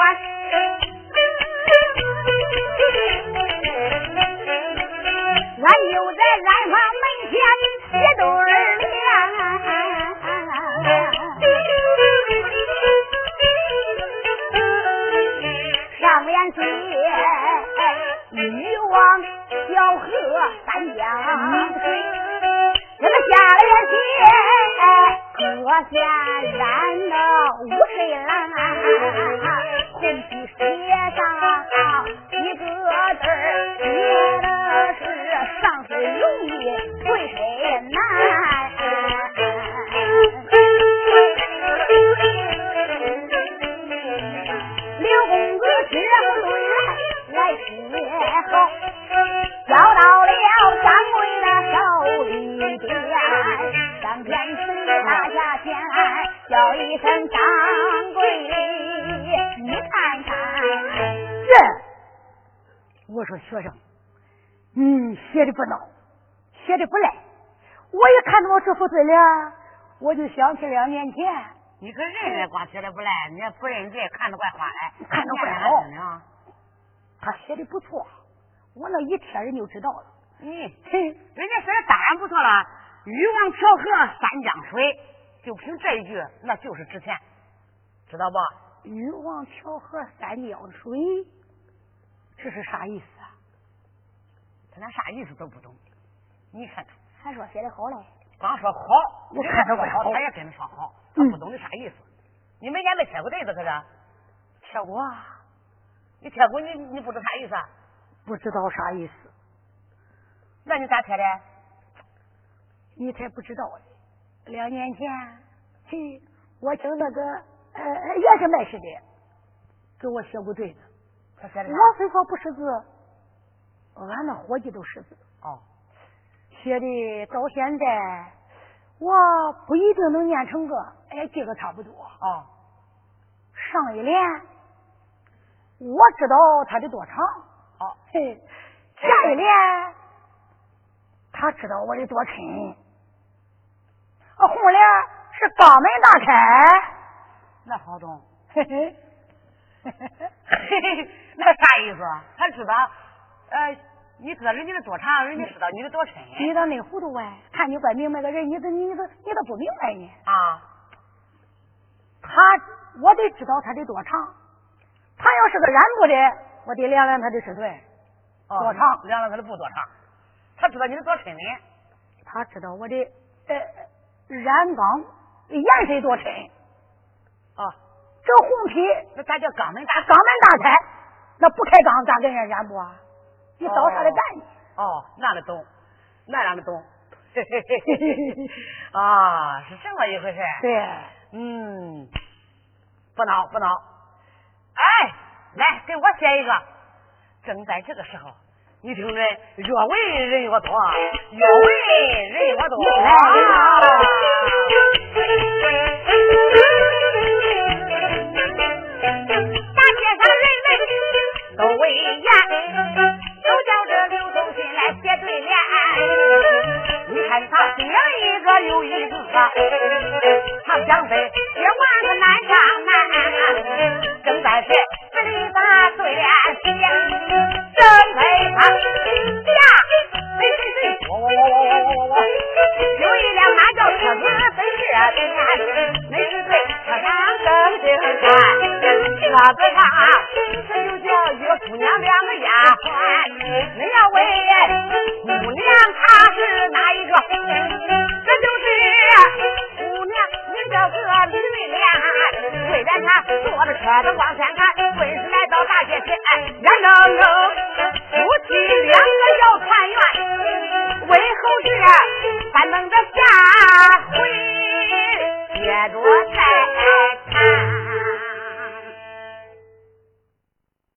我。又在染坊门前贴对儿联，上联写女王小河三江水，那下联写可见染的五水蓝。红旗写上一个字儿，写的是上身容易退水难。刘公子接不对来来写好，交到了掌柜的手里边，上天使大家前叫一声掌柜，我说学生，你写的不孬，写的不赖。我一看到这副对联，我就想起两年前。你可认认光写的不赖，你也不认真看着怪花来，看着怪好。他写的不错，我那一贴人就知道了。嗯，人家写的当然不错了，欲望调和三江水，就凭这一句，那就是值钱，知道不？欲望调和三江水，这是啥意思啊？他连啥意思都不懂，你看看，还说写的好嘞，光说好，我看他怪好，他也跟着说好。他不懂你啥意思？你没见没贴过对子可是？贴过，你贴过你你不知啥意思？不知道啥意思？那你咋贴的？你才不知道呢。两年前，嘿，我请那个呃也是卖诗的，给我写过对子。他写的我虽说不识字，俺那伙计都识字。哦。写的到现在，我不一定能念成个。哎，这个差不多啊。上一联，我知道他的多长。哦，嘿，下一联，他知道我的多沉。啊，后联是肛门大开。那好懂。嘿嘿，那啥意思？他知道，呃，你知道人家的多长，人家知道你的多深。你咋那糊涂哎？看你怪明白的人，你都你都你都不明白呢？啊。他，我得知道他的多长。他要是个染布的，我得量量他的尺寸，多长？量量他的布多长？他知道你的多深呢？他知道我的呃染缸颜色多深。啊，这红皮那咱叫肛门大？肛门大开，那不开肛咋跟人染不啊？你找啥的干呢？哦，那能懂，那哪能懂？嘿嘿嘿嘿嘿啊，是这么一回事。对。嗯，不恼不恼，哎，来给我写一个。正在这个时候，你听着，越为人越多，越为人越多。大他想飞，别万个难上难，正在飞，这里把对联，正在他呀，谁谁谁，我我我我我我我，有一辆马叫车子飞这边，没事对，车上正经看，车子上这就叫一个姑娘两个丫鬟，你要问。咱往前看。